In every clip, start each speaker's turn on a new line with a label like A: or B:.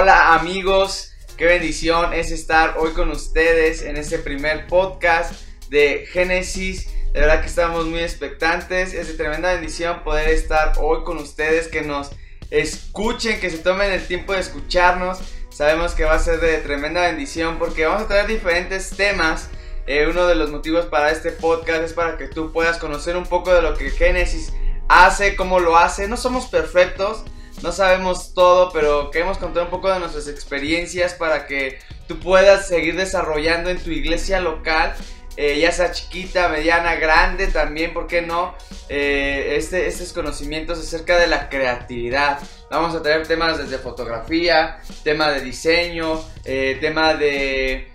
A: hola amigos, qué bendición es estar hoy con ustedes en este primer podcast de Génesis. De verdad que estamos muy expectantes, es de tremenda bendición poder estar hoy con ustedes, que nos escuchen, que se tomen el tiempo de escucharnos. Sabemos que va a ser de tremenda bendición porque vamos a traer diferentes temas. Eh, uno de los motivos para este podcast es para que tú puedas conocer un poco de lo que Génesis hace, cómo lo hace. No somos perfectos, no sabemos todo, pero queremos contar un poco de nuestras experiencias para que tú puedas seguir desarrollando en tu iglesia local, eh, ya sea chiquita, mediana, grande también, ¿por qué no? Eh, este, estos conocimientos acerca de la creatividad. Vamos a traer temas desde fotografía, tema de diseño, eh, tema de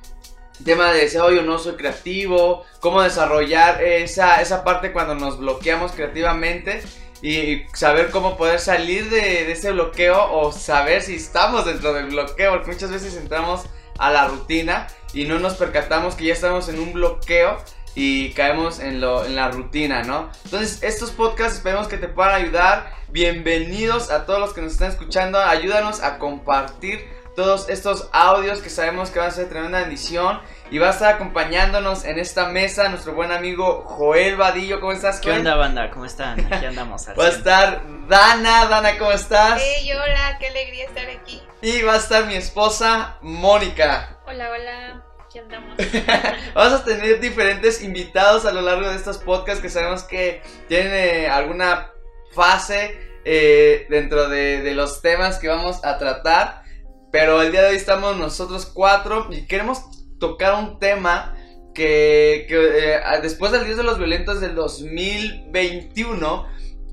A: tema de deseo no soy creativo, cómo desarrollar esa, esa parte cuando nos bloqueamos creativamente y saber cómo poder salir de, ese bloqueo o saber si estamos dentro del bloqueo, porque muchas veces entramos a la rutina y no nos percatamos que ya estamos en un bloqueo y caemos en, lo, en la rutina, ¿no? Entonces, estos podcasts esperemos que te puedan ayudar. Bienvenidos a todos los que nos están escuchando. Ayúdanos a compartir todos estos audios que sabemos que van a ser tremenda bendición. Y va a estar acompañándonos en esta mesa nuestro buen amigo Joel Vadillo. ¿Cómo estás,
B: Joel? ¿Qué onda, banda? ¿Cómo están? Aquí andamos.
A: va a estar Dana. Dana, ¿cómo estás?
C: Hey, hola, qué alegría estar aquí.
A: Y va a estar mi esposa, Mónica.
C: Hola, hola. Aquí andamos.
A: Vamos a tener diferentes invitados a lo largo de estos podcasts que sabemos que tienen eh, alguna fase eh, dentro de, de los temas que vamos a tratar. Pero el día de hoy estamos nosotros cuatro y queremos tocar un tema que, eh, después del Día de los Violentos del 2021,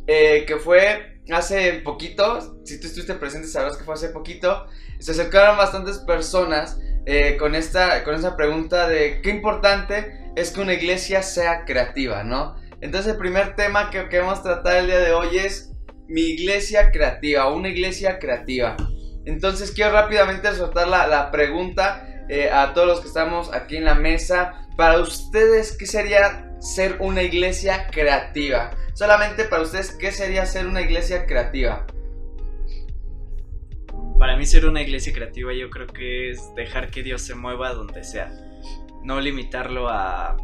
A: eh, que fue hace poquito, si tú estuviste presente sabrás que fue hace poquito, se acercaron bastantes personas eh, con, esta, con esa pregunta de qué importante es que una iglesia sea creativa, ¿no? Entonces el primer tema que queremos tratar el día de hoy es mi iglesia creativa, una iglesia creativa. Entonces quiero rápidamente soltar la, pregunta eh, a todos los que estamos aquí en la mesa. Para ustedes, ¿qué sería ser una iglesia creativa? Solamente para ustedes, ¿qué sería ser una iglesia creativa?
B: Para mí ser una iglesia creativa yo creo que es dejar que Dios se mueva donde sea. No limitarlo a,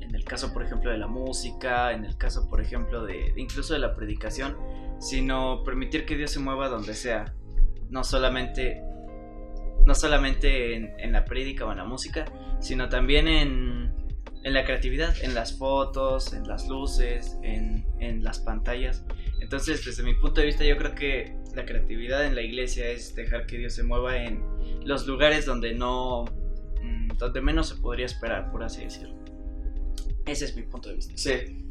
B: en el caso por ejemplo de la música, en el caso por ejemplo de incluso de la predicación, sino permitir que Dios se mueva donde sea no solamente, no solamente en, la prédica o en la música, sino también en, en, la creatividad, en las fotos, en las luces, en, en las pantallas. Entonces, desde mi punto de vista, yo creo que la creatividad en la iglesia es dejar que Dios se mueva en los lugares donde no, mm, donde menos se podría esperar, por así decirlo. Ese es mi punto de vista.
A: Sí.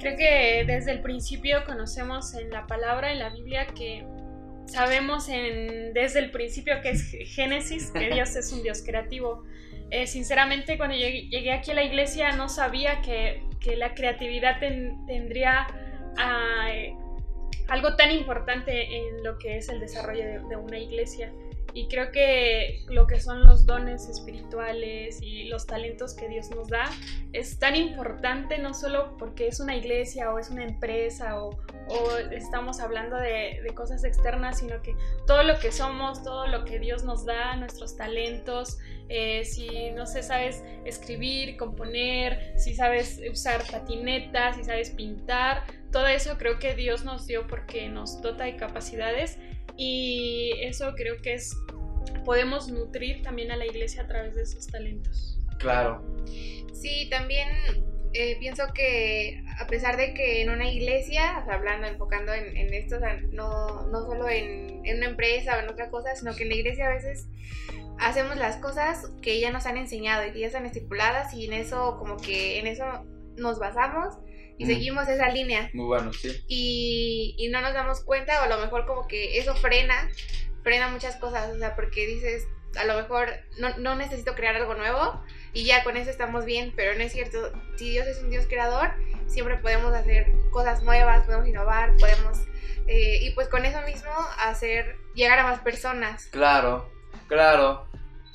C: Creo que desde el principio conocemos en la palabra, en la Biblia, que sabemos en, desde el principio que es Génesis, que Dios es un Dios creativo. Eh, sinceramente, cuando llegué, aquí a la iglesia no sabía que, que la creatividad tendría ah, eh, algo tan importante en lo que es el desarrollo de una iglesia. Y creo que lo que son los dones espirituales y los talentos que Dios nos da es tan importante no solo porque es una iglesia o es una empresa o, estamos hablando de, cosas externas, sino que todo lo que somos, todo lo que Dios nos da, nuestros talentos, eh, si no sé, sabes escribir, componer, si sabes usar patinetas, si sabes pintar, todo eso creo que Dios nos dio porque nos dota de capacidades y eso creo que es, podemos nutrir también a la iglesia a través de esos talentos.
A: Claro.
D: Sí, también eh, pienso que a pesar de que en una iglesia, hablando, enfocando en, esto, no, no solo en, en, una empresa o en otra cosa, sino que en la iglesia a veces hacemos las cosas que ya nos han enseñado y que ya están estipuladas y en eso como que en eso nos basamos y seguimos esa línea.
A: Muy bueno, sí.
D: Y, y, no nos damos cuenta o a lo mejor como que eso frena, frena muchas cosas, o sea, porque dices, a lo mejor no, no necesito crear algo nuevo y ya con eso estamos bien, pero no es cierto, si Dios es un Dios creador, siempre podemos hacer cosas nuevas, podemos innovar, podemos... Eh, y pues con eso mismo hacer llegar a más personas.
A: Claro, claro.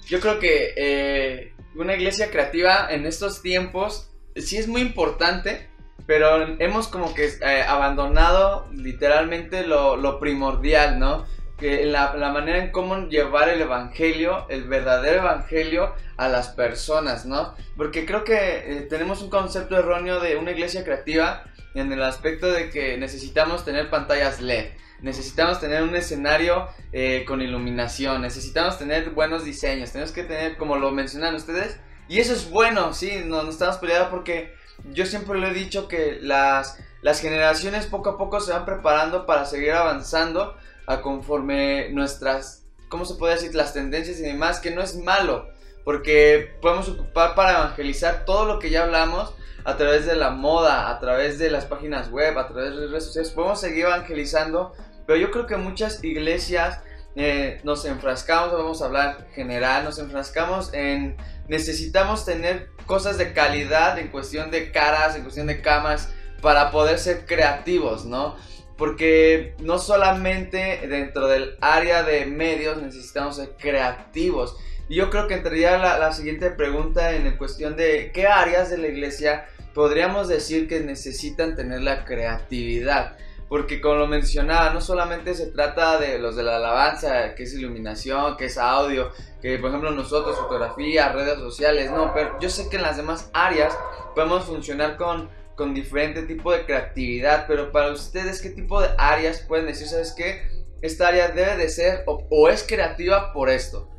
A: Yo creo que eh, una iglesia creativa en estos tiempos sí es muy importante pero hemos como que eh, abandonado literalmente lo, primordial, ¿no? que la, la manera en cómo llevar el evangelio, el verdadero evangelio a las personas, ¿no? Porque creo que eh, tenemos un concepto erróneo de una iglesia creativa en el aspecto de que necesitamos tener pantallas LED, necesitamos tener un escenario eh, con iluminación, necesitamos tener buenos diseños, tenemos que tener, como lo mencionan ustedes, y eso es bueno, sí, no, no estamos peleados porque yo siempre lo he dicho que las, las generaciones poco a poco se van preparando para seguir avanzando a conforme nuestras, ¿cómo se puede decir? Las tendencias y demás, que no es malo, porque podemos ocupar para evangelizar todo lo que ya hablamos a través de la moda, a través de las páginas web, a través de redes sociales, podemos seguir evangelizando, pero yo creo que muchas iglesias eh, nos enfrascamos, vamos a hablar general, nos enfrascamos en necesitamos tener cosas de calidad en cuestión de caras, en cuestión de camas, para poder ser creativos, ¿no? Porque no solamente dentro del área de medios necesitamos ser creativos. Y yo creo que entraría la, la siguiente pregunta en cuestión de qué áreas de la iglesia podríamos decir que necesitan tener la creatividad. Porque como lo mencionaba, no solamente se trata de los de la alabanza, que es iluminación, que es audio, que por ejemplo nosotros, fotografía, redes sociales, no, pero yo sé que en las demás áreas podemos funcionar con con diferente tipo de creatividad, pero para ustedes, ¿qué tipo de áreas pueden decir, sabes qué? Esta área debe de ser o, es creativa por esto.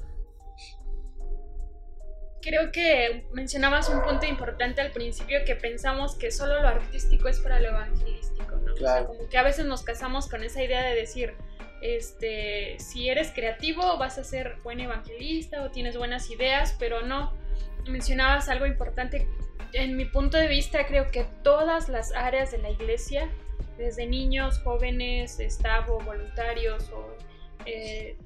C: Creo que mencionabas un punto importante al principio que pensamos que solo lo artístico es para lo evangelístico, ¿no?
A: Claro.
C: como que a veces nos casamos con esa idea de decir, este, si eres creativo vas a ser buen evangelista o tienes buenas ideas, pero no. Mencionabas algo importante en mi punto de vista, creo que todas las áreas de la iglesia, desde niños, jóvenes, staff o voluntarios, o eh,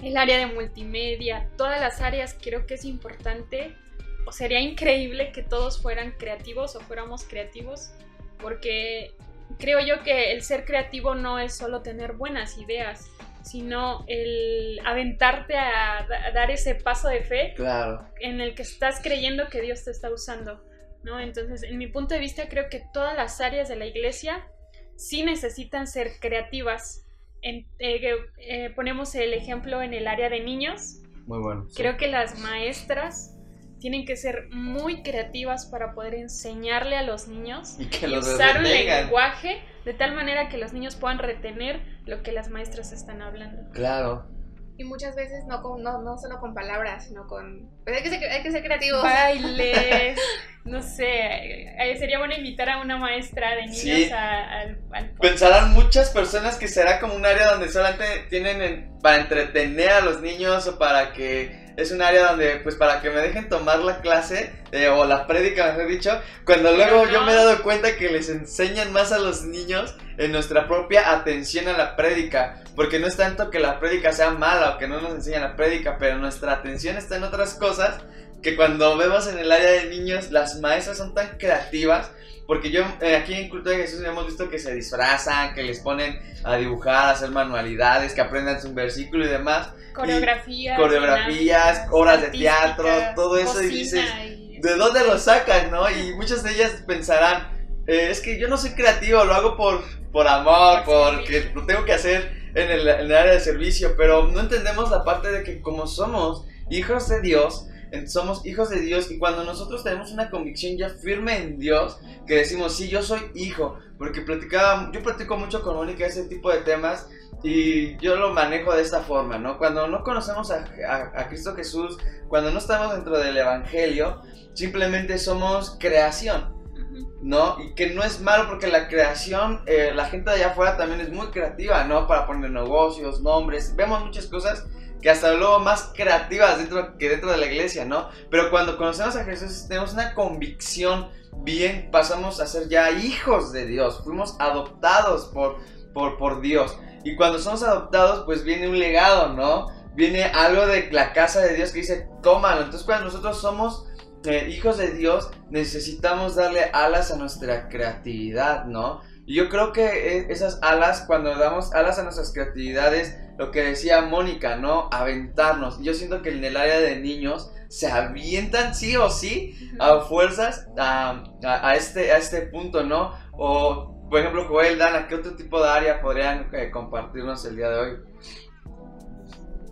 C: el área de multimedia, todas las áreas creo que es importante, o sería increíble que todos fueran creativos o fuéramos creativos, porque creo yo que el ser creativo no es solo tener buenas ideas, sino el aventarte a, a, dar ese paso de fe
A: claro.
C: en el que estás creyendo que Dios te está usando. ¿no? Entonces, en mi punto de vista, creo que todas las áreas de la iglesia sí necesitan ser creativas. En, eh, eh, ponemos el ejemplo en el área de niños.
A: Muy bueno.
C: Creo que las maestras tienen que ser muy creativas para poder enseñarle a los niños
A: y, que los
C: usar un lenguaje de tal manera que los niños puedan retener lo que las maestras están hablando.
A: Claro.
D: Y muchas veces no, con, no, no solo con palabras, sino con... Pues hay, que ser, hay que ser creativos.
C: Bailes, no sé. Sería bueno invitar a una maestra de niños
A: Sí.
C: a- al, al
A: Pensarán muchas personas que será como un área donde solamente tienen en- para entretener a los niños o para que es un área donde pues para que me dejen tomar la clase eh, o la prédica mejor dicho cuando luego yo me he dado cuenta que les enseñan más a los niños en nuestra propia atención a la prédica porque no es tanto que la prédica sea mala o que no nos enseñan la prédica pero nuestra atención está en otras cosas que cuando vemos en el área de niños las maestras son tan creativas porque yo eh, aquí en Culto de Jesús hemos visto que se disfrazan, que les ponen a dibujar, a hacer manualidades, que aprendan un versículo y demás.
C: coreografías,
A: coreografías, obras de teatro, todo eso, y dices,
C: y-
A: ¿De dónde lo sacan, no? Y muchas de ellas pensarán, eh, es que yo no soy creativo, lo hago por, por amor,
C: Por
A: porque lo tengo que hacer en el, en el área de servicio, pero no entendemos la parte de que como somos hijos de Dios, somos hijos de Dios y cuando nosotros tenemos una convicción ya firme en Dios, que decimos, sí, yo soy hijo, porque platicaba, yo platico mucho con Mónica ese tipo de temas y yo lo manejo de esta forma, ¿no? Cuando no conocemos a, a- a Cristo Jesús, cuando no estamos dentro del Evangelio, simplemente somos creación. ¿no? Y que no es malo porque la creación, eh, la gente de allá afuera también es muy creativa, ¿no? Para poner negocios, nombres, vemos muchas cosas que hasta luego más creativas dentro que dentro de la iglesia, ¿no? Pero cuando conocemos a Jesús tenemos una convicción bien, pasamos a ser ya hijos de Dios, fuimos adoptados por, por, por Dios. Y cuando somos adoptados, pues viene un legado, ¿no? Viene algo de la casa de Dios que dice, tómalo. Entonces cuando nosotros somos eh, hijos de Dios, necesitamos darle alas a nuestra creatividad, ¿no? Y yo creo que eh, esas alas, cuando damos alas a nuestras creatividades, lo que decía Mónica, ¿no? Aventarnos. Yo siento que en el área de niños se avientan sí o sí a fuerzas a, a- a este, a este punto, ¿no? O, por ejemplo, Joel, Dana, ¿qué otro tipo de área podrían eh, compartirnos el día de hoy?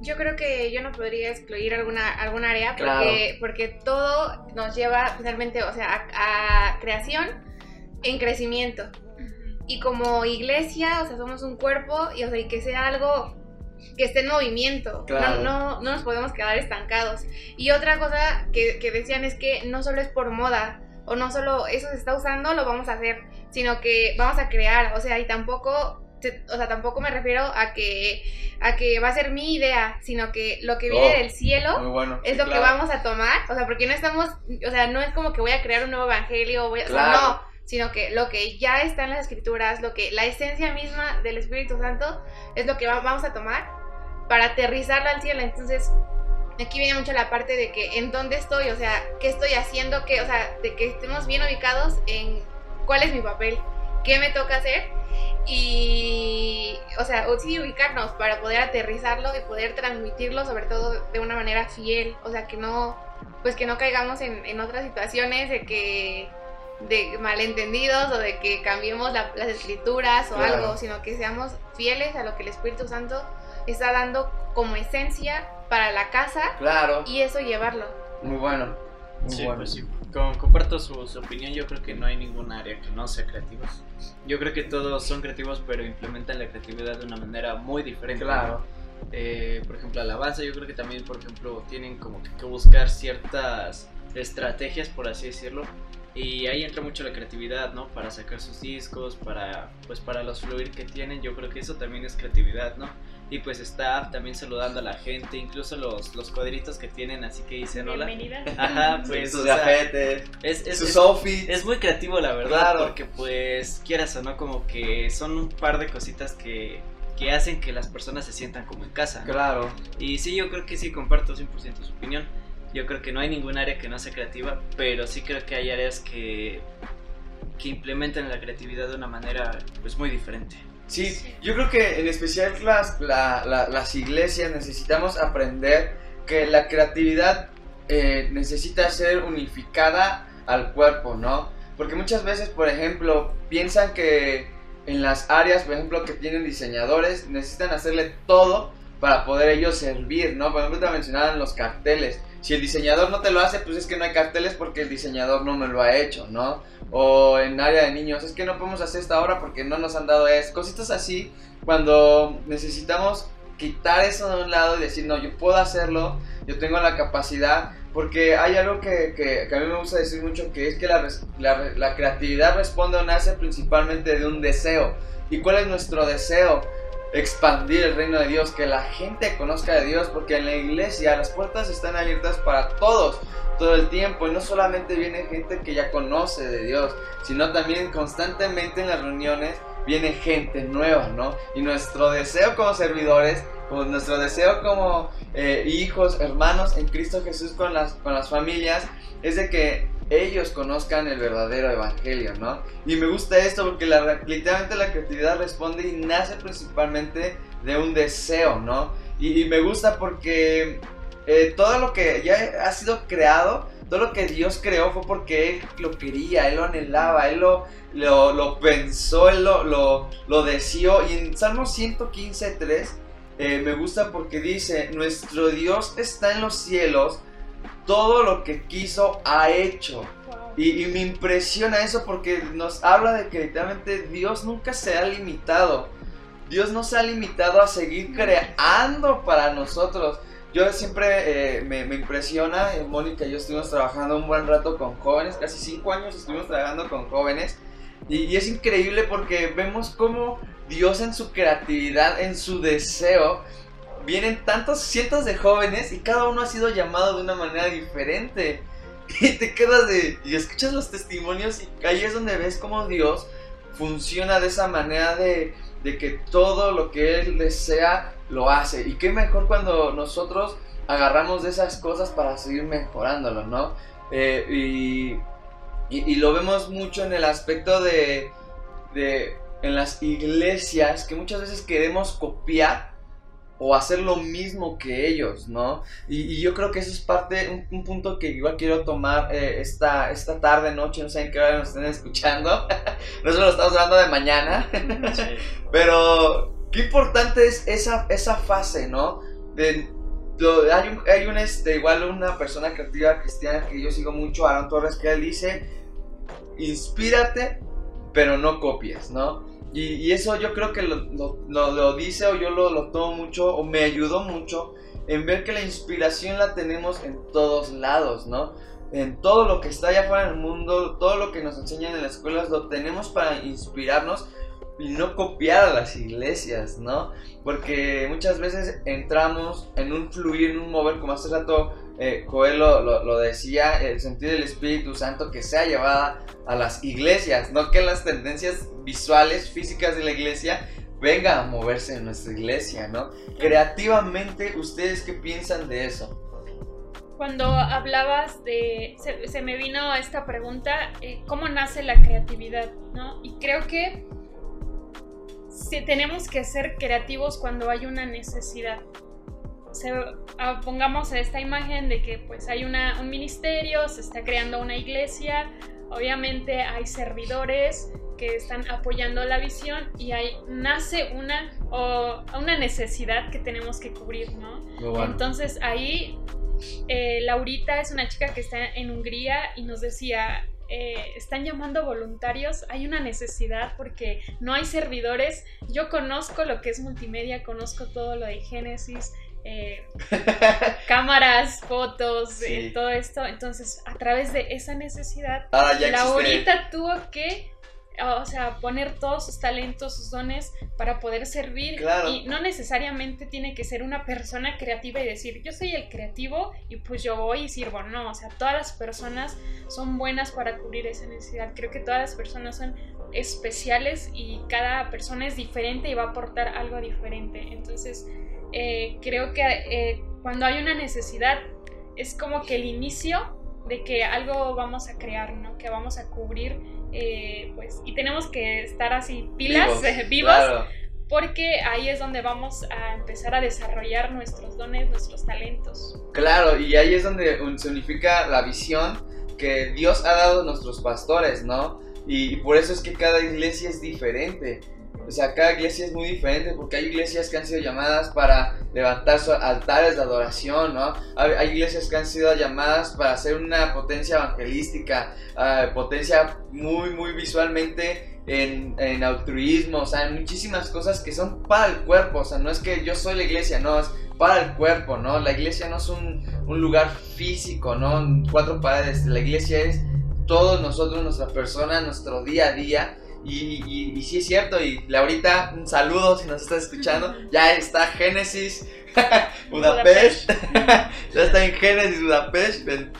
D: Yo creo que yo no podría excluir alguna, alguna área porque, porque todo nos lleva finalmente, o sea, a, creación en crecimiento. Y como iglesia, o sea, somos un cuerpo y, o sea, y que sea algo que esté en movimiento. No, no, no, nos podemos quedar estancados. Y otra cosa que, que decían es que no solo es por moda, o no solo eso se está usando, lo vamos a hacer, sino que vamos a crear, o sea, y tampoco o sea, tampoco me refiero a que, a que va a ser mi idea, sino que lo que viene oh, del cielo es lo que vamos a tomar, o sea, porque no estamos, o sea, no es como que voy a crear un nuevo evangelio, voy a, no, sino que lo que ya está en las escrituras, lo que la esencia misma del Espíritu Santo es lo que vamos a tomar para aterrizarla al cielo. Entonces, aquí viene mucho la parte de que en dónde estoy, o sea, qué estoy haciendo, que, o sea, de que estemos bien ubicados en cuál es mi papel, qué me toca hacer y, o sea, sí ubicarnos para poder aterrizarlo y poder transmitirlo, sobre todo de una manera fiel, o sea, que no, pues que no caigamos en, otras situaciones de que de malentendidos o de que cambiemos las escrituras o algo, sino que seamos fieles a lo que el Espíritu Santo está dando como esencia para la casa
A: claro.
D: y eso llevarlo.
A: Muy bueno. Muy
B: sí,
A: bueno.
B: Pues sí. comparto su, opinión, yo creo que no hay ningún área que no sea creativa. Yo creo que todos son creativos, pero implementan la creatividad de una manera muy diferente.
A: Claro.
B: Eh, por ejemplo, alabanza, yo creo que también, por ejemplo, tienen como que buscar ciertas estrategias, por así decirlo, y ahí entra mucho la creatividad, ¿no? Para sacar sus discos, para pues para los fluir que tienen, yo creo que eso también es creatividad, ¿no? Y pues está también saludando a la gente, incluso los, los cuadritos que tienen, así que dicen hola.
C: Bienvenida.
B: Ajá, pues.
A: sus gafetes,
B: es, es,
A: sus outfits.
B: Es muy creativo, la verdad, porque pues, quieras o no, como que son un par de cositas que, que hacen que las personas se sientan como en casa.
A: Claro.
B: Y sí, yo creo que sí, comparto 100% su opinión. Yo creo que no hay ningún área que no sea creativa, pero sí creo que hay áreas que, que implementan la creatividad de una manera pues muy diferente.
A: Sí, yo creo que en especial las, las iglesias necesitamos aprender que la creatividad eh, necesita ser unificada al cuerpo, ¿no? Porque muchas veces, por ejemplo, piensan que en las áreas, por ejemplo, que tienen diseñadores, necesitan hacerle todo para poder ellos servir, ¿no? Por ejemplo, te mencionaban los carteles si el diseñador no te lo hace, pues es que no hay carteles porque el diseñador no me lo ha hecho, ¿no? O en área de niños, es que no podemos hacer esta obra porque no nos han dado eso. Cositas así, cuando necesitamos quitar eso de un lado y decir, no, yo puedo hacerlo, yo tengo la capacidad, porque hay algo que, que, a mí me gusta decir mucho, que es que la, la, la creatividad responde o nace principalmente de un deseo. ¿Y cuál es nuestro deseo? Expandir el reino de Dios, que la gente conozca de Dios, porque en la iglesia las puertas están abiertas para todos todo el tiempo y no solamente viene gente que ya conoce de Dios, sino también constantemente en las reuniones viene gente nueva, ¿no? Y nuestro deseo como servidores, como nuestro deseo como eh, hijos, hermanos en Cristo Jesús con las, con las familias, es de que ellos conozcan el verdadero evangelio, ¿no? Y me gusta esto porque la, literalmente la creatividad responde y nace principalmente de un deseo, ¿no? Y, me gusta porque eh, todo lo que ya ha sido creado, todo lo que Dios creó fue porque Él lo quería, Él lo anhelaba, Él lo, lo, pensó, Él lo, lo, deseó. Y en Salmo 115, 3, eh, me gusta porque dice, nuestro Dios está en los cielos, todo lo que quiso ha hecho. Y, me impresiona eso porque nos habla de que literalmente Dios nunca se ha limitado. Dios no se ha limitado a seguir creando para nosotros. Yo siempre eh, me, impresiona, eh, Mónica y yo estuvimos trabajando un buen rato con jóvenes, casi cinco años estuvimos trabajando con jóvenes. Y, y es increíble porque vemos cómo Dios en su creatividad, en su deseo, vienen tantos cientos de jóvenes y cada uno ha sido llamado de una manera diferente. Y te quedas de. y escuchas los testimonios y ahí es donde ves cómo Dios funciona de esa manera de, de que todo lo que Él desea lo hace. Y qué mejor cuando nosotros agarramos de esas cosas para seguir mejorándolo, ¿no? Eh, y, y, y, lo vemos mucho en el aspecto de, de. en las iglesias que muchas veces queremos copiar o hacer lo mismo que ellos, ¿no? Y, yo creo que eso es parte, un, punto que igual quiero tomar eh, esta, esta tarde, noche, no sé en qué hora nos estén escuchando. Nosotros lo estamos hablando de mañana. Pero qué importante es esa, esa fase, ¿no? De un, hay un, este, igual una persona creativa cristiana que yo sigo mucho, Aaron Torres, que él dice, inspírate, pero no copies, ¿no? Y, eso yo creo que lo, lo- lo- dice o yo lo, lo tomo mucho o me ayudó mucho en ver que la inspiración la tenemos en todos lados, ¿no? En todo lo que está allá afuera en el mundo, todo lo que nos enseñan en las escuelas, lo tenemos para inspirarnos y no copiar a las iglesias, ¿no? Porque muchas veces entramos en un fluir, en un mover, como hace rato eh, Joel lo, decía, el sentido del Espíritu Santo que sea llevada a las iglesias, no que las tendencias visuales, físicas de la iglesia venga a moverse en nuestra iglesia, ¿no? Creativamente, ¿ustedes qué piensan de eso?
C: Cuando hablabas de, se, me vino esta pregunta, eh, ¿cómo nace la creatividad? ¿no? Y creo que sí, tenemos que ser creativos cuando hay una necesidad. Se- ah, pongamos esta imagen de que pues hay una, un ministerio, se está creando una iglesia, obviamente hay servidores que están apoyando la visión y ahí nace una, o, una necesidad que tenemos que cubrir, ¿no?
A: Bueno.
C: Entonces ahí eh, Laurita es una chica que está en Hungría y nos decía, eh, están llamando voluntarios, hay una necesidad porque no hay servidores. Yo conozco lo que es multimedia, conozco todo lo de Génesis, eh, cámaras, fotos, eh, todo esto. Entonces, a través de esa necesidad,
A: existe.
C: Laurita tuvo que, o sea, poner todos sus talentos, sus dones para poder servir.
A: Claro.
C: Y no necesariamente tiene que ser una persona creativa y decir, yo soy el creativo y pues yo voy y sirvo. No, o sea, todas las personas son buenas para cubrir esa necesidad. Creo que todas las personas son especiales y cada persona es diferente y va a aportar algo diferente. Entonces, eh, creo que eh, cuando hay una necesidad es como que el inicio de que algo vamos a crear, ¿no? Que vamos a cubrir, eh, pues, y tenemos que estar así pilas, vivos,
A: claro.
C: porque ahí es donde vamos a empezar a desarrollar nuestros dones, nuestros talentos.
A: Claro, y ahí es donde se unifica la visión que Dios ha dado a nuestros pastores, ¿no? Y, y por eso es que cada iglesia es diferente. O sea, cada iglesia es muy diferente porque hay iglesias que han sido llamadas para levantar altares de adoración, ¿no? Hay, iglesias que han sido llamadas para ser una potencia evangelística, ah, potencia muy, muy visualmente en, en altruismo, o sea, en muchísimas cosas que son para el cuerpo, o sea, no es que yo soy la iglesia, no, es para el cuerpo, ¿no? La iglesia no es un, un lugar físico, ¿no? Cuatro paredes, la iglesia es todos nosotros, nuestra persona, nuestro día a día. Y, y, y sí es cierto, y Laurita, un saludo si nos estás escuchando. Ya está Génesis Budapest. ya está en Génesis Budapest. Ven-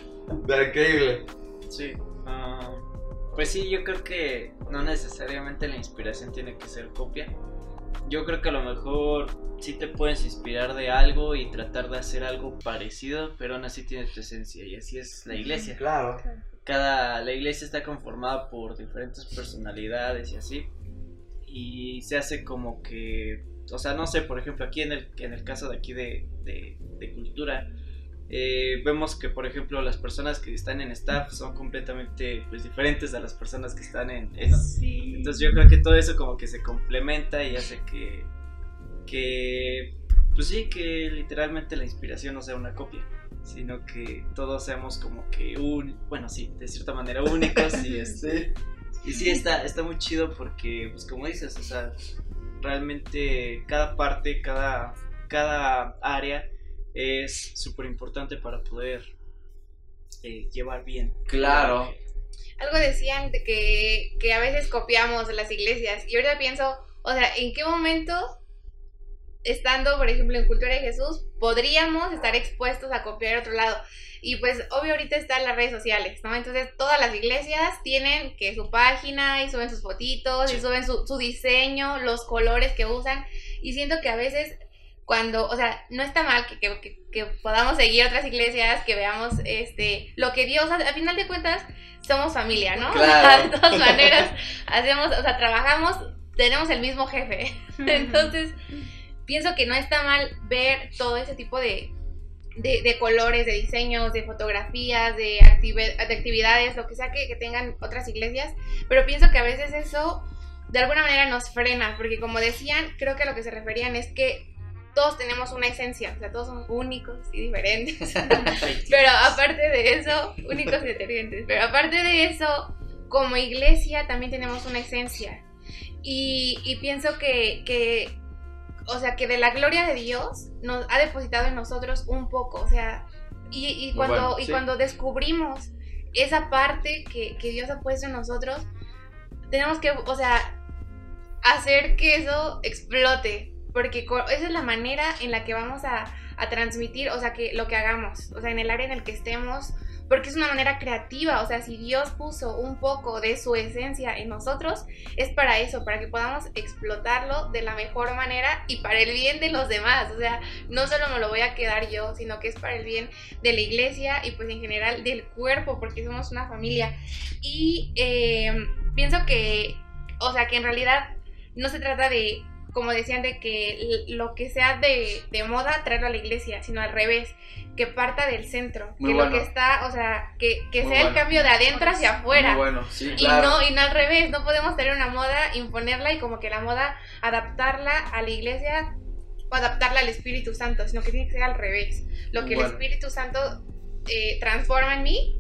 A: Pero increíble.
B: Sí. ah, pues sí, yo creo que no necesariamente la inspiración tiene que ser copia. Yo creo que a lo mejor sí te puedes inspirar de algo y tratar de hacer algo parecido, pero aún así tiene tu esencia y así es la iglesia.
A: Claro.
B: Cada la iglesia está conformada por diferentes personalidades y así. Y se hace como que, o sea, no sé, por ejemplo, aquí en el, en el caso de aquí de, de- de cultura, eh, vemos que, por ejemplo, las personas que están en staff son completamente pues, diferentes a las personas que están en...
C: Sí.
B: entonces yo creo que todo eso como que se complementa y hace que, que, pues sí, que literalmente la inspiración no sea una copia, sino que todos seamos como que un, bueno, sí, de cierta manera únicos y este,
A: Sí.
B: y sí está, está muy chido porque, pues como dices, o sea, realmente cada parte, cada, cada área es súper importante para poder eh, llevar bien.
A: Claro.
D: Algo decían de que, que a veces copiamos las iglesias. Y ahorita pienso, o sea, ¿en qué momento, estando, por ejemplo, en Cultura de Jesús, podríamos estar expuestos a copiar otro lado? Y pues, obvio, ahorita están las redes sociales, ¿no? Entonces, todas las iglesias tienen que su página y suben sus fotitos y suben su, su diseño, los colores que usan. Y siento que a veces cuando, o sea, no está mal que, que- que- que podamos seguir otras iglesias, que veamos este lo que Dios hace. A final de cuentas, somos familia, ¿no? O sea,
A: Claro.
D: de todas maneras, hacemos, o sea, trabajamos, tenemos el mismo jefe. Entonces, pienso que no está mal ver todo ese tipo de, de, de colores, de diseños, de fotografías, de, actividades, lo que sea que, que tengan otras iglesias, pero pienso que a veces eso de alguna manera nos frena, porque como decían, creo que a lo que se referían es que todos tenemos una esencia, o sea, todos somos únicos y diferentes. pero aparte de eso, únicos y detergentes, pero aparte de eso, como iglesia también tenemos una esencia. Y, y pienso que, que, o sea, que de la gloria de Dios nos ha depositado en nosotros un poco, o sea, y, y cuando,
A: bueno,
D: y
A: sí.
D: cuando descubrimos esa parte que, que Dios ha puesto en nosotros, tenemos que, o sea, hacer que eso explote, porque esa es la manera en la que vamos a, a transmitir, o sea, que lo que hagamos, o sea, en el área en el que estemos, porque es una manera creativa, o sea, si Dios puso un poco de su esencia en nosotros, es para eso, para que podamos explotarlo de la mejor manera y para el bien de los demás, o sea, no solo me lo voy a quedar yo, sino que es para el bien de la iglesia y pues en general del cuerpo, porque somos una familia. Y eh, pienso que, o sea, que en realidad no se trata de, como decían, de que lo que sea de, de moda traerlo a la iglesia, sino al revés, que parta del centro,
A: Muy
D: que
A: bueno.
D: lo que está, o sea, que, que sea el cambio de adentro hacia afuera.
A: Muy bueno, sí,
D: Y
A: claro.
D: no, y no al revés, no podemos tener una moda, imponerla y como que la moda adaptarla a la iglesia o adaptarla al Espíritu Santo, sino que tiene que ser al revés. Lo que
A: Bueno.
D: el Espíritu Santo eh, transforma en mí,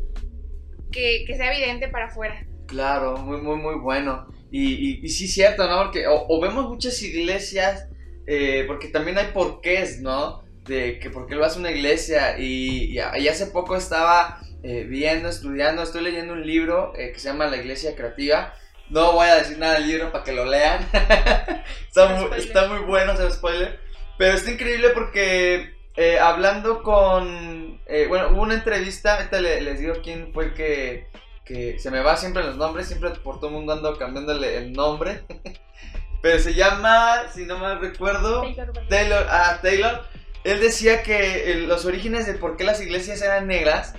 D: que, que sea evidente para afuera.
A: Claro, muy, muy, muy bueno. Y, y, y sí, cierto, ¿no? Porque o, o vemos muchas iglesias, eh, porque también hay porqués, ¿no? De que por qué lo hace una iglesia. Y, y, hace poco estaba eh, viendo, estudiando, estoy leyendo un libro eh, que se llama La Iglesia Creativa. No voy a decir nada del libro para que lo lean. está, muy,
C: Spoiler.
A: está muy bueno, se spoiler. Pero está increíble porque eh, hablando con... eh, bueno, hubo una entrevista, ahorita le- les digo quién fue el que que se me va siempre los nombres, siempre por todo el mundo ando cambiándole el nombre. Pero se llama, si no mal recuerdo,
C: Taylor.
A: Taylor. Ah, Taylor. Él decía que los orígenes de por qué las iglesias eran negras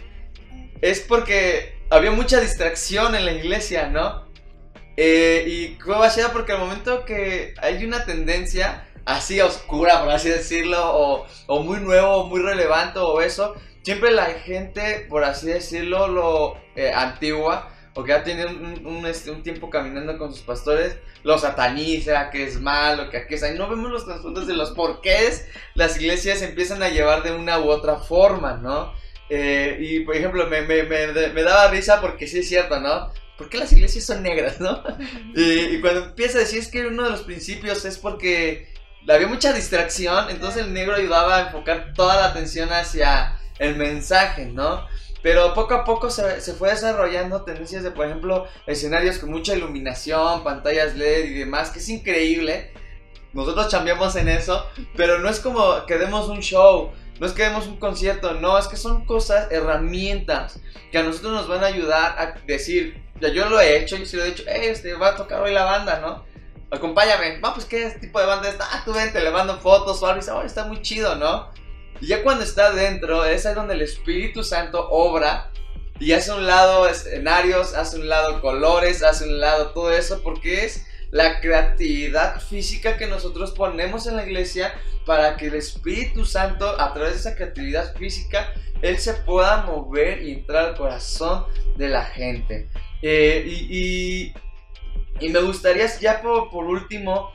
A: es porque había mucha distracción en la iglesia, ¿no? Eh, y fue basada porque al momento que hay una tendencia así oscura, por así decirlo, o, o muy nuevo, o muy relevante, o eso, siempre la gente, por así decirlo, lo eh, antigua, o que un, un, este, un tiempo caminando con sus pastores, lo sataniza, que es malo, que aquí es ahí. No vemos los trasfondos de los porqués las iglesias empiezan a llevar de una u otra forma, ¿no? Eh, y por ejemplo, me, me, me, me daba risa porque sí es cierto, ¿no? ¿Por qué las iglesias son negras, no? Y, y cuando empieza a decir es que uno de los principios es porque había mucha distracción, entonces el negro ayudaba a enfocar toda la atención hacia el mensaje, ¿no? Pero poco a poco se, se fue desarrollando tendencias de, por ejemplo, escenarios con mucha iluminación, pantallas LED y demás, que es increíble. Nosotros cambiamos en eso, pero no es como que demos un show, no es que demos un concierto, no, es que son cosas, herramientas que a nosotros nos van a ayudar a decir, ya yo lo he hecho, yo sí lo he dicho, hey, este, va a tocar hoy la banda, ¿no? Acompáñame, va, pues qué tipo de banda es, ah, tú vente, le mando fotos o algo, y dice, "Oh, está muy chido, ¿no? Y ya cuando está dentro, es ahí donde el Espíritu Santo obra y hace un lado escenarios, hace un lado colores, hace un lado todo eso, porque es la creatividad física que nosotros ponemos en la iglesia para que el Espíritu Santo, a través de esa creatividad física, Él se pueda mover y entrar al corazón de la gente. Eh, y, y, me gustaría, ya por, por último,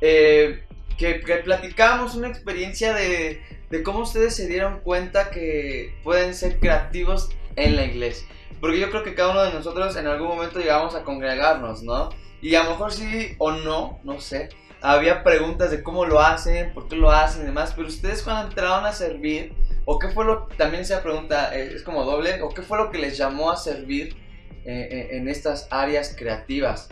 A: eh, que, que platicáramos una experiencia de, de cómo ustedes se dieron cuenta que pueden ser creativos en la iglesia. Porque yo creo que cada uno de nosotros en algún momento llegamos a congregarnos, ¿no? Y a lo mejor sí o no, no sé. Había preguntas de cómo lo hacen, por qué lo hacen y demás. Pero ustedes cuando entraron a servir, o qué fue lo también esa pregunta eh, es como doble, o qué fue lo que les llamó a servir eh, eh, en estas áreas creativas.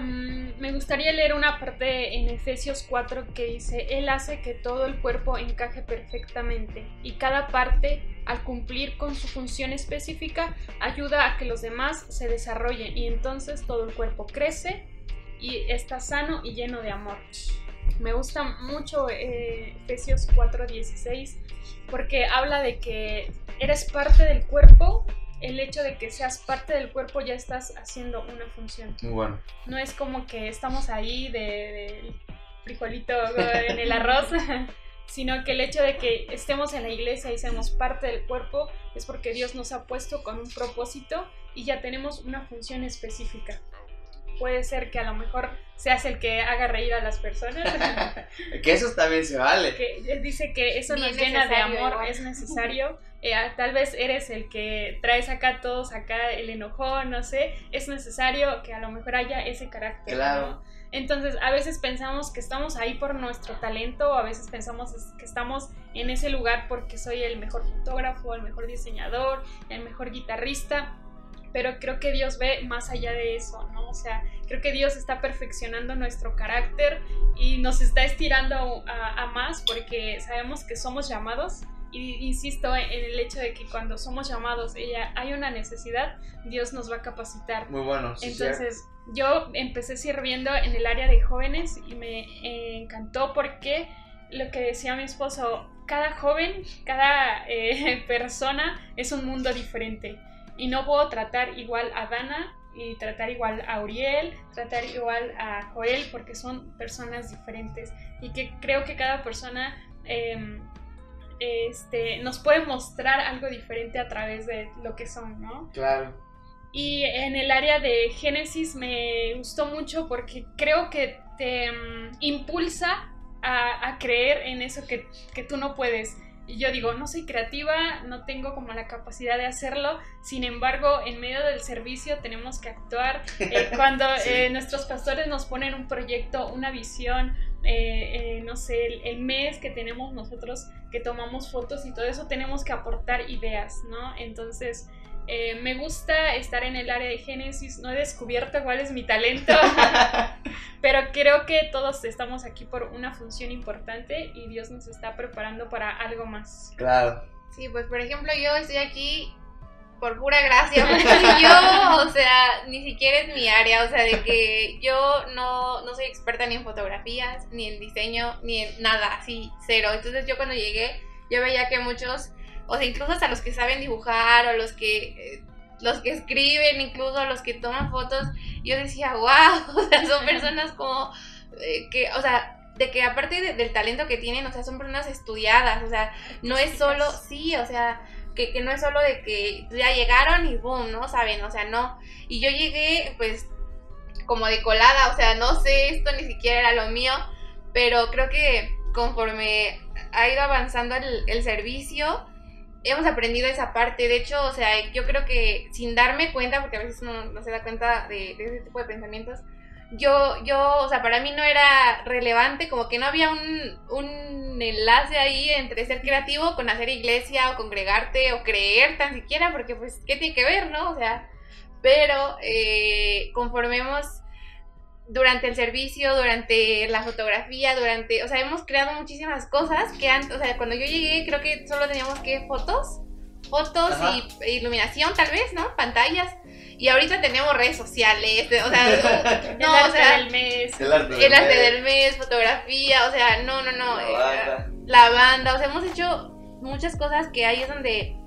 C: Me gustaría leer una parte en Efesios 4 que dice, Él hace que todo el cuerpo encaje perfectamente y cada parte, al cumplir con su función específica, ayuda a que los demás se desarrollen y entonces todo el cuerpo crece y está sano y lleno de amor. Me gusta mucho eh, Efesios 4:16 porque habla de que eres parte del cuerpo el hecho de que seas parte del cuerpo ya estás haciendo una función.
A: Muy bueno.
C: No es como que estamos ahí de, de frijolito en el arroz, sino que el hecho de que estemos en la iglesia y seamos parte del cuerpo es porque Dios nos ha puesto con un propósito y ya tenemos una función específica. Puede ser que a lo mejor seas el que haga reír a las personas.
A: que eso también se vale.
C: Que dice que eso
D: Bien
C: nos llena de amor,
D: igual.
C: es necesario. Eh, ah, tal vez eres el que traes acá todos acá el enojón, no sé. Es necesario que a lo mejor haya ese carácter.
A: Claro.
C: ¿no? Entonces, a veces pensamos que estamos ahí por nuestro talento, o a veces pensamos que estamos en ese lugar porque soy el mejor fotógrafo, el mejor diseñador, el mejor guitarrista, pero creo que Dios ve más allá de eso, ¿no? O sea, creo que Dios está perfeccionando nuestro carácter y nos está estirando a, a más porque sabemos que somos llamados. Y insisto en el hecho de que cuando somos llamados y hay una necesidad, Dios nos va a capacitar.
A: Muy bueno. sí,
C: Entonces, yo empecé sirviendo en el área de jóvenes y me encantó porque lo que decía mi esposo, cada joven, cada eh, persona es un mundo diferente. Y no puedo tratar igual a Dana y tratar igual a Uriel, tratar igual a Joel, porque son personas diferentes. Y que creo que cada persona em, este, nos puede mostrar algo diferente a través de lo que son, ¿no?
A: Claro.
C: Y en el área de Génesis me gustó mucho porque creo que te mm, impulsa a, a creer en eso que, que tú no puedes. Y yo digo, no soy creativa, no tengo como la capacidad de hacerlo, sin embargo, en medio del servicio tenemos que actuar. Eh, cuando
A: Sí.
C: eh, nuestros pastores nos ponen un proyecto, una visión, eh, eh, no sé, el, el mes que tenemos nosotros que tomamos fotos y todo eso, tenemos que aportar ideas, ¿no? Entonces, eh, me gusta estar en el área de Génesis, no he descubierto cuál es mi talento, pero creo que todos estamos aquí por una función importante y Dios nos está preparando para algo más.
A: Claro.
D: Sí, pues por ejemplo yo estoy aquí por pura gracia, porque yo, o sea, ni siquiera es mi área, o sea, de que yo no, no soy experta ni en fotografías, ni en diseño, ni en nada, así, cero. Entonces yo cuando llegué, yo veía que muchos, o sea, incluso hasta los que saben dibujar o los que... eh, los que escriben, incluso los que toman fotos, yo decía, wow, o sea, son personas como eh, que, o sea, de que aparte de- del talento que tienen, o sea, son personas estudiadas, o sea, no es solo, sí, o sea, que, que no es solo de que ya llegaron y boom, ¿no? Saben, o sea, no. Y yo llegué, pues, como de colada, o sea, no sé, esto ni siquiera era lo mío, pero creo que conforme ha ido avanzando el, el servicio, hemos aprendido esa parte. De hecho, o sea, yo creo que sin darme cuenta, porque a veces uno no se da cuenta de, de ese tipo de pensamientos, yo, yo, o sea, para mí no era relevante, como que no había un, un enlace ahí entre ser creativo con hacer iglesia o congregarte o creer tan siquiera, porque pues, ¿qué tiene que ver, no? O sea, pero eh, hemos, durante el servicio, durante la fotografía, durante, o sea, hemos creado muchísimas cosas que antes, o sea, cuando yo llegué creo que solo teníamos que fotos, fotos
A: Ajá.
D: y e iluminación tal vez, ¿no? Pantallas. Y ahorita tenemos redes sociales, o sea,
C: el
D: no, o
C: arte
D: sea,
C: del mes.
A: El arte,
D: el arte
A: mes,
D: del mes, fotografía, o sea, no, no, no.
A: la
D: eh,
A: banda.
D: la banda, o sea, hemos hecho muchas cosas que ahí es donde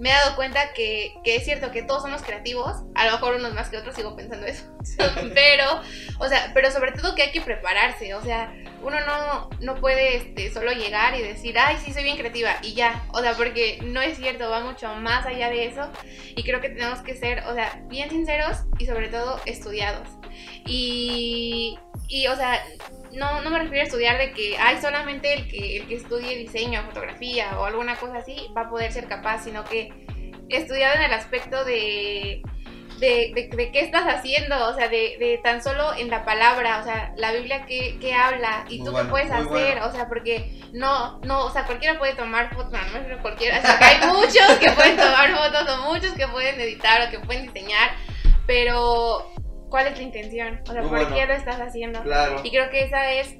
D: me he dado cuenta que, que es cierto que todos somos creativos, a lo mejor unos más que otros, sigo pensando eso, pero, o sea, pero sobre todo que hay que prepararse, o sea, uno no, no puede este, solo llegar y decir, ay, sí, soy bien creativa, y ya, o sea, porque no es cierto, va mucho más allá de eso, y creo que tenemos que ser, o sea, bien sinceros y sobre todo estudiados. Y, y o sea, no, no me refiero a estudiar de que hay solamente el que, el que estudie diseño, fotografía o alguna cosa así va a poder ser capaz, sino que estudiado en el aspecto de, de, de- de qué estás haciendo, o sea, de, de tan solo en la palabra, o sea, la Biblia que, que habla y
A: Muy
D: tú
A: bueno,
D: qué puedes hacer,
A: bueno.
D: o sea, porque no, no, o sea, cualquiera puede tomar fotos, no, no cualquiera, o sea, que hay muchos que pueden tomar fotos o muchos que pueden editar o que pueden diseñar, pero ¿cuál es la intención? O sea,
A: Muy
D: ¿por
A: bueno.
D: qué lo estás haciendo?
A: Claro.
D: Y creo que esa es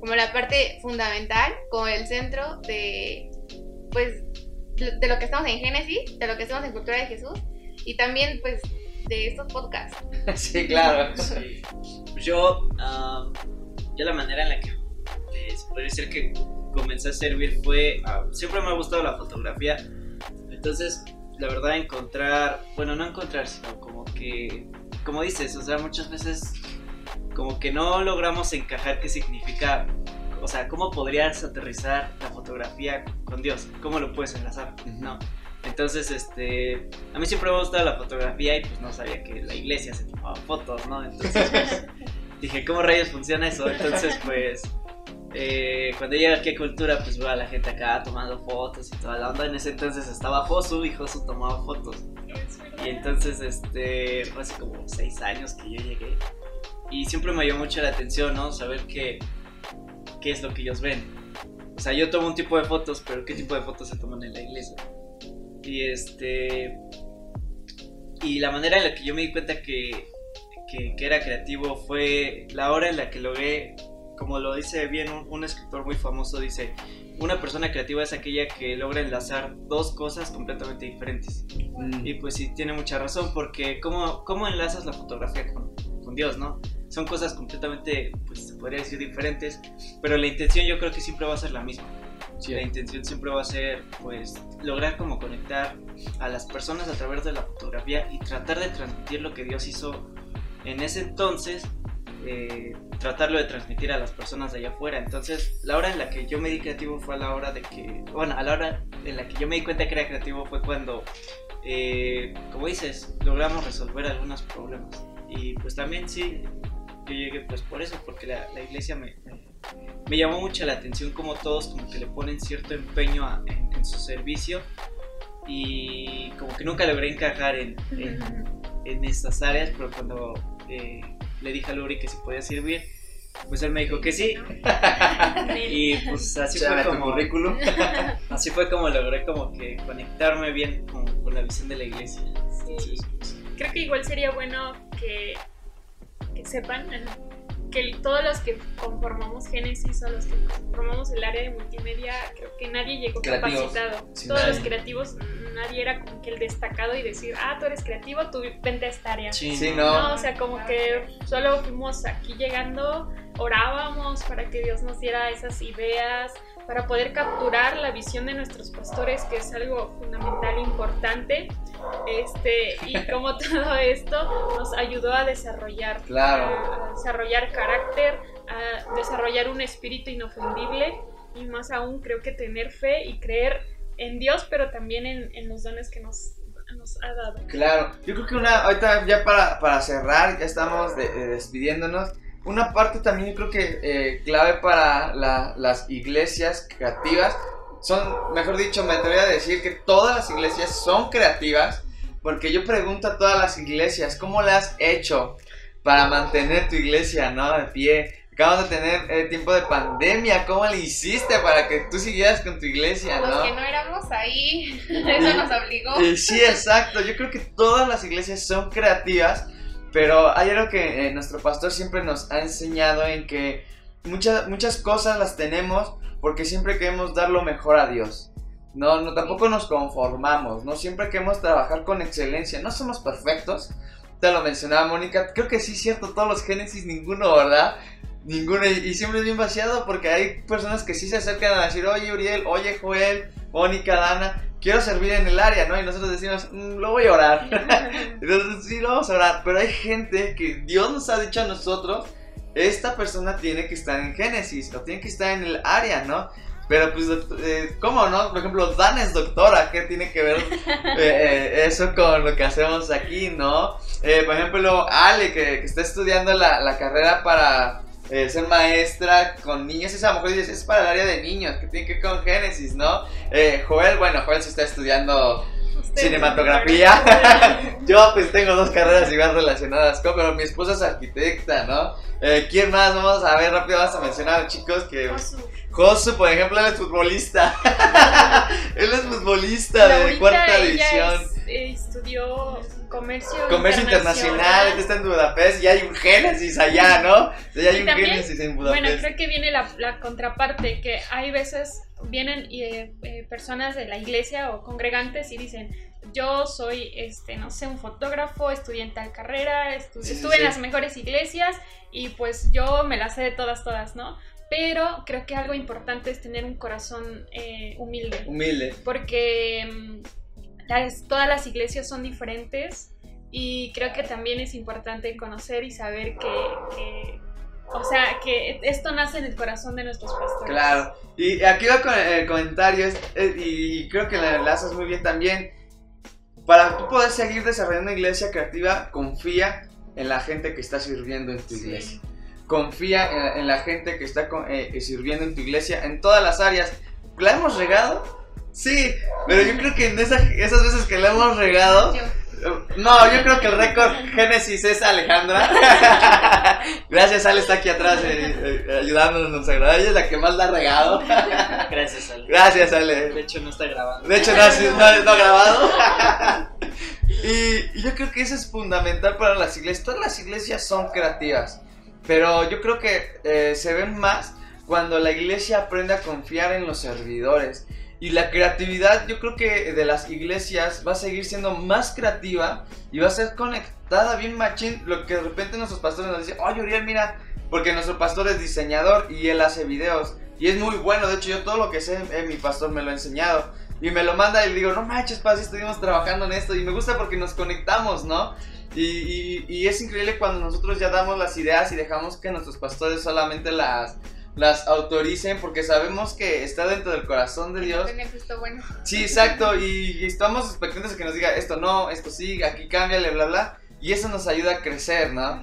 D: como la parte fundamental, como el centro de, pues, de lo que estamos en Génesis, de lo que estamos en Cultura de Jesús y también, pues, de estos podcasts.
A: Sí, claro.
B: Sí. Pues yo, ah, yo la manera en la que se podría decir que comencé a servir fue, ah, siempre me ha gustado la fotografía, entonces la verdad encontrar, bueno, no encontrar, sino como que, como dices, o sea, muchas veces como que no logramos encajar qué significa, o sea, cómo podrías aterrizar la fotografía con Dios, cómo lo puedes enlazar, ¿no? Entonces, este, a mí siempre me ha gustado la fotografía y pues no sabía que la iglesia se tomaba fotos, ¿no? Entonces, pues, dije, ¿cómo rayos funciona eso? Entonces, pues, eh, cuando llegué aquí a Cultura, pues veo a la gente acá tomando fotos y toda la onda. En ese entonces estaba Josu y Josu tomaba fotos. Y entonces, este, fue hace como seis años que yo llegué. Y siempre me llamó mucho la atención, ¿no? Saber qué, qué es lo que ellos ven. O sea, yo tomo un tipo de fotos, pero ¿qué tipo de fotos se toman en la iglesia? Y este. Y la manera en la que yo me di cuenta que, que, que era creativo fue la hora en la que logré, como lo dice bien un, un escritor muy famoso, dice: Una persona creativa es aquella que logra enlazar dos cosas completamente diferentes.
A: Mm.
B: Y pues sí, tiene mucha razón, porque ¿cómo, cómo enlazas la fotografía con, con Dios, no? Son cosas completamente, pues se podría decir diferentes, pero la intención yo creo que siempre va a ser la misma.
A: Sí.
B: La intención siempre va a ser, pues, lograr como conectar a las personas a través de la fotografía y tratar de transmitir lo que Dios hizo en ese entonces, eh, tratarlo de transmitir a las personas de allá afuera. Entonces, la hora en la que yo me di creativo fue a la hora de que, bueno, a la hora en la que yo me di cuenta que era creativo fue cuando, eh, como dices, logramos resolver algunos problemas. Y pues también sí, yo llegué pues por eso, porque la, la iglesia me, me, me llamó mucho la atención como todos como que le ponen cierto empeño a- en, en su servicio y como que nunca logré encajar en, en, en estas áreas, pero cuando eh, le dije a Luri que si podía servir, pues él me dijo que sí y pues así fue como
A: currículum.
B: así fue como logré como que conectarme bien con, con la visión de la iglesia.
C: Sí. Creo que igual sería bueno que, que sepan que todos los que conformamos Génesis o los que conformamos el área de multimedia, creo que nadie llegó capacitado.
A: Sí,
C: todos
A: nadie.
C: los creativos, nadie era como que el destacado y decir, ah, tú eres creativo, tú vente a esta área.
B: Sí,
A: Sí,
B: no.
A: no.
C: O sea, como que solo fuimos aquí llegando, orábamos para que Dios nos diera esas ideas, para poder capturar la visión de nuestros pastores, que es algo fundamental, importante. Este, y como todo esto nos ayudó a desarrollar,
A: Claro.
C: a, a desarrollar carácter, a desarrollar un espíritu inofendible y más aún creo que tener fe y creer en Dios, pero también en, en los dones que nos, nos ha dado.
A: Claro, yo creo que una, ahorita ya para, para cerrar, ya estamos de despidiéndonos. Una parte también yo creo que eh, clave para la- las iglesias creativas son, mejor dicho, me atrevería a decir que todas las iglesias son creativas, porque yo pregunto a todas las iglesias, ¿cómo le has hecho para mantener tu iglesia, no, de pie? Acabamos de tener eh, tiempo de pandemia, ¿cómo le hiciste para que tú siguieras con tu iglesia,
D: Los
A: no?
D: que no éramos ahí, eso nos obligó.
A: Eh, sí, exacto. Yo creo que todas las iglesias son creativas, pero hay algo que eh, nuestro pastor siempre nos ha enseñado en que muchas, muchas cosas las tenemos porque siempre queremos dar lo mejor a Dios. No, no, tampoco nos conformamos, no siempre queremos trabajar con excelencia, no somos perfectos. Te lo mencionaba Mónica, creo que sí es cierto, todos los Génesis, ninguno, ¿verdad? Ninguno, y, siempre es bien vaciado porque hay personas que sí se acercan a decir, oye Uriel, oye Joel, Mónica, Dana, quiero servir en el área, ¿no? Y nosotros decimos, "Mm, lo voy a orar. Entonces sí, lo vamos a orar. Pero hay gente que Dios nos ha dicho a nosotros, esta persona tiene que estar en Génesis o tiene que estar en el área, ¿no? Pero pues, eh, ¿cómo no? Por ejemplo, Dana es doctora, ¿qué tiene que ver eh, eh, eso con lo que hacemos aquí, no? Eh, por ejemplo, Ale, que, que está estudiando la, la carrera para eh, ser maestra con niños, esa mujer dice, es para el área de niños, que tiene que ver con Génesis, ¿no? Eh, Joel, bueno, Joel se está estudiando cinematografía. Yo pues tengo dos carreras igual relacionadas con, pero mi esposa es arquitecta, ¿no? Eh, ¿Quién más? Vamos a ver rápido, vamos a mencionar chicos que...
C: Josu.
A: Josu, por ejemplo, él es futbolista. él es futbolista de cuarta división.
C: es- eh, estudió comercio,
A: Comercio internacional, él está en Budapest y hay un Génesis allá, ¿no? Sí, hay
C: Y
A: un
C: también,
A: Génesis en
C: Bueno,
A: Budapest.
C: creo que viene la, la contraparte, que hay veces vienen eh, eh, personas de la iglesia o congregantes y dicen, yo soy, este, no sé, un fotógrafo, estudié en tal carrera, estu-
A: Sí, sí,
C: estuve
A: sí.
C: en las mejores iglesias y pues yo me las sé de todas, todas, ¿no? Pero creo que algo importante es tener un corazón eh, humilde
A: Humilde.
C: porque mm, las- todas las iglesias son diferentes y creo que también es importante conocer y saber que, que, o sea, que esto nace en el corazón de nuestros pastores.
A: Claro. Y aquí va con el comentario, es- eh, y creo que la enlazas muy bien también. para tú poder seguir desarrollando una iglesia creativa, confía en la gente que está sirviendo en tu iglesia. Confía en, en la gente que está con- eh, sirviendo en tu iglesia en todas las áreas. ¿La hemos regado? Sí, pero yo creo que en esa- esas veces que la hemos regado,
D: Yo.
A: no, yo creo que el récord Génesis es Alejandra. Gracias, Ale está aquí atrás eh, eh, ayudándonos, nos agrada. Ella es la que más la ha regado.
B: Gracias, Ale.
A: Gracias, Ale.
B: De hecho, no está grabando.
A: De hecho, no, ha sido- no, no ha grabado. y, y yo creo que eso es fundamental para las iglesias. Todas las iglesias son creativas, pero yo creo que eh, se ven más cuando la iglesia aprende a confiar en los servidores. Y la creatividad, yo creo que de las iglesias va a seguir siendo más creativa y va a ser conectada bien machín. Lo que de repente nuestros pastores nos dicen, oye, Uriel, mira, porque nuestro pastor es diseñador y él hace videos. Y es muy bueno, de hecho, yo todo lo que sé, eh, mi pastor me lo ha enseñado. Y me lo manda y le digo, no manches, paz, estuvimos trabajando en esto. Y me gusta porque nos conectamos, ¿no? Y, y- y es increíble cuando nosotros ya damos las ideas y dejamos que nuestros pastores solamente las, las autoricen porque sabemos que está dentro del corazón de Dios.
D: Visto bueno.
A: Sí, exacto, y, y estamos expectantes de que nos diga esto no, esto sí, aquí cámbiale, bla, bla. Y eso nos ayuda a crecer, ¿no?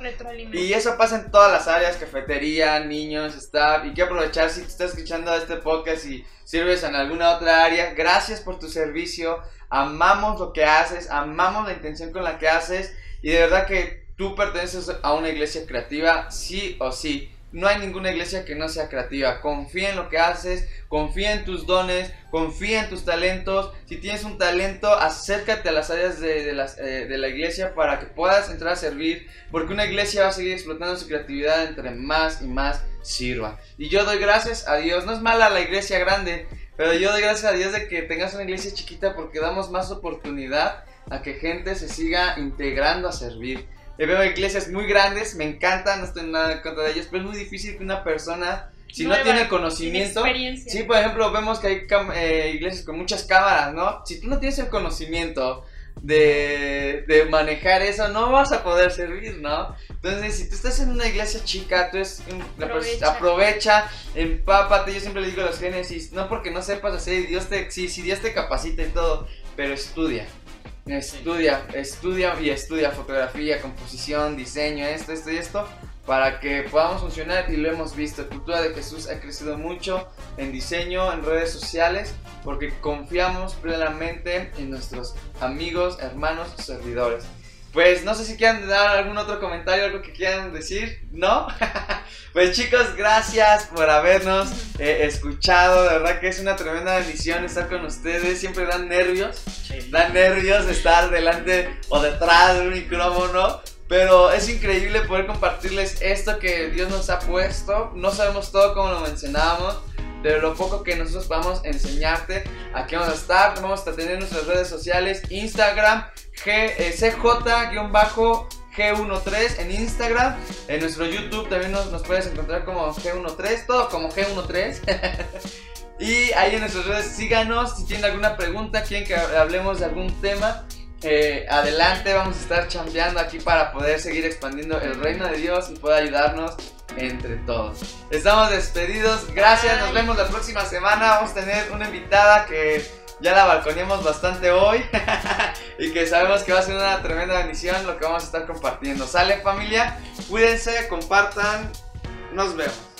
A: Y eso pasa en todas las áreas, cafetería, niños, staff. Y quiero aprovechar si te estás escuchando este podcast y sirves en alguna otra área. Gracias por tu servicio. Amamos lo que haces, amamos la intención con la que haces. Y de verdad que tú perteneces a una iglesia creativa, sí o sí. No hay ninguna iglesia que no sea creativa. Confía en lo que haces, confía en tus dones, confía en tus talentos. Si tienes un talento, acércate a las áreas de, eh, de la iglesia para que puedas entrar a servir. Porque una iglesia va a seguir explotando su creatividad entre más y más sirva. Y yo doy gracias a Dios. No es mala la iglesia grande, pero yo doy gracias a Dios de que tengas una iglesia chiquita porque damos más oportunidad a que gente se siga integrando a servir. Veo iglesias muy grandes, me encanta, no estoy nada en contra de ellas, pero es muy difícil que una persona, si
C: Nueva,
A: no tiene conocimiento. Sí, por ejemplo, vemos que hay eh, iglesias con muchas cámaras, ¿no? Si tú no tienes el conocimiento de, de manejar eso, no vas a poder servir, ¿no? Entonces, si tú estás en una iglesia chica, tú es
C: Aprovecha.
A: aprovecha, empápate. Yo siempre le digo a los génesis, no porque no sepas hacer, Dios te, sí, sí, Dios te capacita y todo, pero estudia. Estudia, estudia y estudia fotografía, composición, diseño, esto, esto y esto, para que podamos funcionar y lo hemos visto. Cultura de Jesús ha crecido mucho en diseño, en redes sociales, porque confiamos plenamente en nuestros amigos, hermanos, servidores. Pues no sé si quieran dar algún otro comentario, algo que quieran decir, ¿no? pues chicos, gracias por habernos eh, escuchado, de verdad que es una tremenda bendición estar con ustedes, siempre dan nervios. Da nervios estar delante o detrás de un micrófono. Pero es increíble poder compartirles esto que Dios nos ha puesto. No sabemos todo como lo mencionábamos. Pero lo poco que nosotros vamos a enseñarte. Aquí vamos a estar. Vamos a tener nuestras redes sociales. Instagram. Eh, CJ-G13 en Instagram. En nuestro YouTube también nos, nos puedes encontrar como G13. Todo como G13. Y ahí en nuestras redes síganos. Si tienen alguna pregunta, quieren que hablemos de algún tema, eh, adelante. Vamos a estar chambeando aquí para poder seguir expandiendo el reino de Dios y poder ayudarnos entre todos. Estamos despedidos. Gracias. Nos vemos la próxima semana. Vamos a tener una invitada que ya la balconeamos bastante hoy. y que sabemos que va a ser una tremenda bendición lo que vamos a estar compartiendo. ¿Sale familia? Cuídense, compartan. Nos vemos.